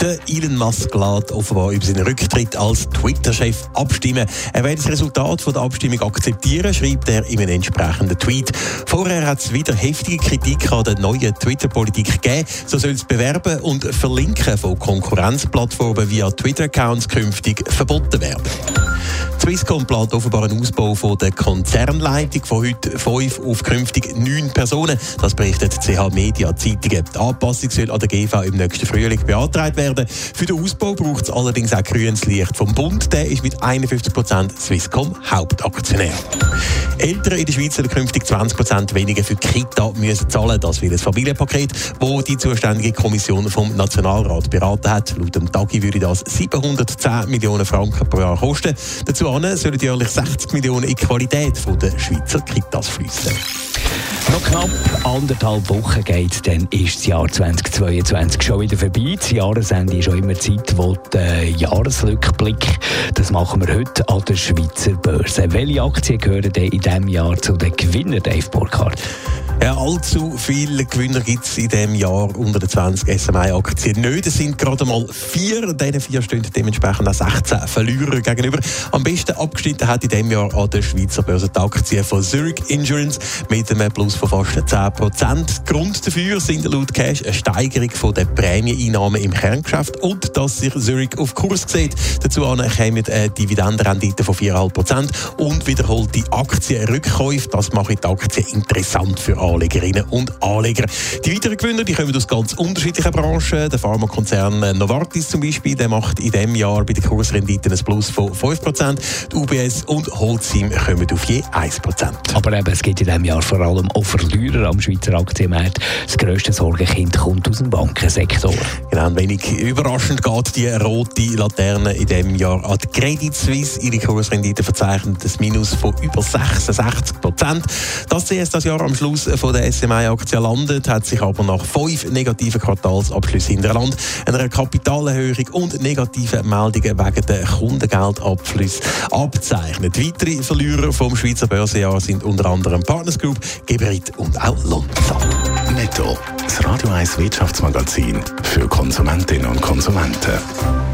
Der Elon Musk lässt offenbar über seinen Rücktritt als Twitter-Chef abstimmen. Er wird das Resultat von der Abstimmung akzeptieren, schreibt er in einem entsprechenden Tweet. Vorher hat es wieder heftige Kritik an der neuen Twitter-Politik gegeben. So soll das Bewerben und Verlinken von Konkurrenzplattformen via Twitter-Accounts künftig verboten werden. Swisscom plant offenbar einen Ausbau von der Konzernleitung von heute fünf auf künftig neun Personen. Das berichtet CH Media Zeitungen. Die Anpassung soll an der GV im nächsten Frühling beantragt werden. Für den Ausbau braucht es allerdings auch grünes Licht vom Bund. Der ist mit 51 Prozent Swisscom Hauptaktionär. Eltern in der Schweiz sollen künftig 20 Prozent weniger für Kita müssen zahlen. Das will das Familienpaket, wo die zuständige Kommission vom Nationalrat beraten hat. Laut dem Tagi würde das 710 Millionen Franken pro Jahr kosten. Dazu sollen jährlich 60 Millionen in die Qualität der Schweizer Kitas fließen. Noch knapp anderthalb Wochen geht, dann ist das Jahr 2022 schon wieder vorbei. Das Jahresende ist auch immer Zeit, wo der Jahresrückblick, das machen wir heute an der Schweizer Börse. Welche Aktien gehören denn in diesem Jahr zu den Gewinnern, Dave Burkhardt? Ja, allzu viele Gewinner gibt es in diesem Jahr unter den 20 SMI-Aktien nicht. Es sind gerade mal vier, diesen vier stehen dementsprechend auch 16 Verlierer gegenüber. Am besten abgeschnitten hat in diesem Jahr an der Schweizer Börse die Aktie von Zurich Insurance mit einem Plus von fast 10%. Grund dafür sind laut Cash eine Steigerung von der Prämieneinnahmen im Kerngeschäft und dass sich Zurich auf Kurs sieht. Dazu kommen eine Dividendenrendite von 4,5% und wiederholte Aktienrückkäufe. Das macht die Aktie interessant für Anlegerinnen und Anleger. Die weiteren Gewinner die kommen aus ganz unterschiedlichen Branchen. Der Pharmakonzern Novartis zum Beispiel, der macht in diesem Jahr bei den Kursrenditen ein Plus von 5%. Die UBS und Holcim kommen auf je 1%. Aber eben, es gibt in diesem Jahr vor allem auch Verlierer am Schweizer Aktienmarkt. Das grösste Sorgenkind kommt aus dem Bankensektor. Genau, ein wenig überraschend geht die rote Laterne in diesem Jahr an die Credit Suisse. Ihre Kursrendite verzeichnet ein Minus von über 66 Prozent. Dass sie das Jahr am Schluss von der SMI-Aktie landet, hat sich aber nach fünf negativen Quartalsabschlüssen in der Land, einer Kapitalerhöhung und negativen Meldungen wegen der Kundengeldabflüsse abzeichnet. Weitere Verlierer vom Schweizer Börsenjahr sind unter anderem Partners Group, Geberit und auch Lonza. Netto, das Radio 1 Wirtschaftsmagazin für Konsumentinnen und Konsumenten.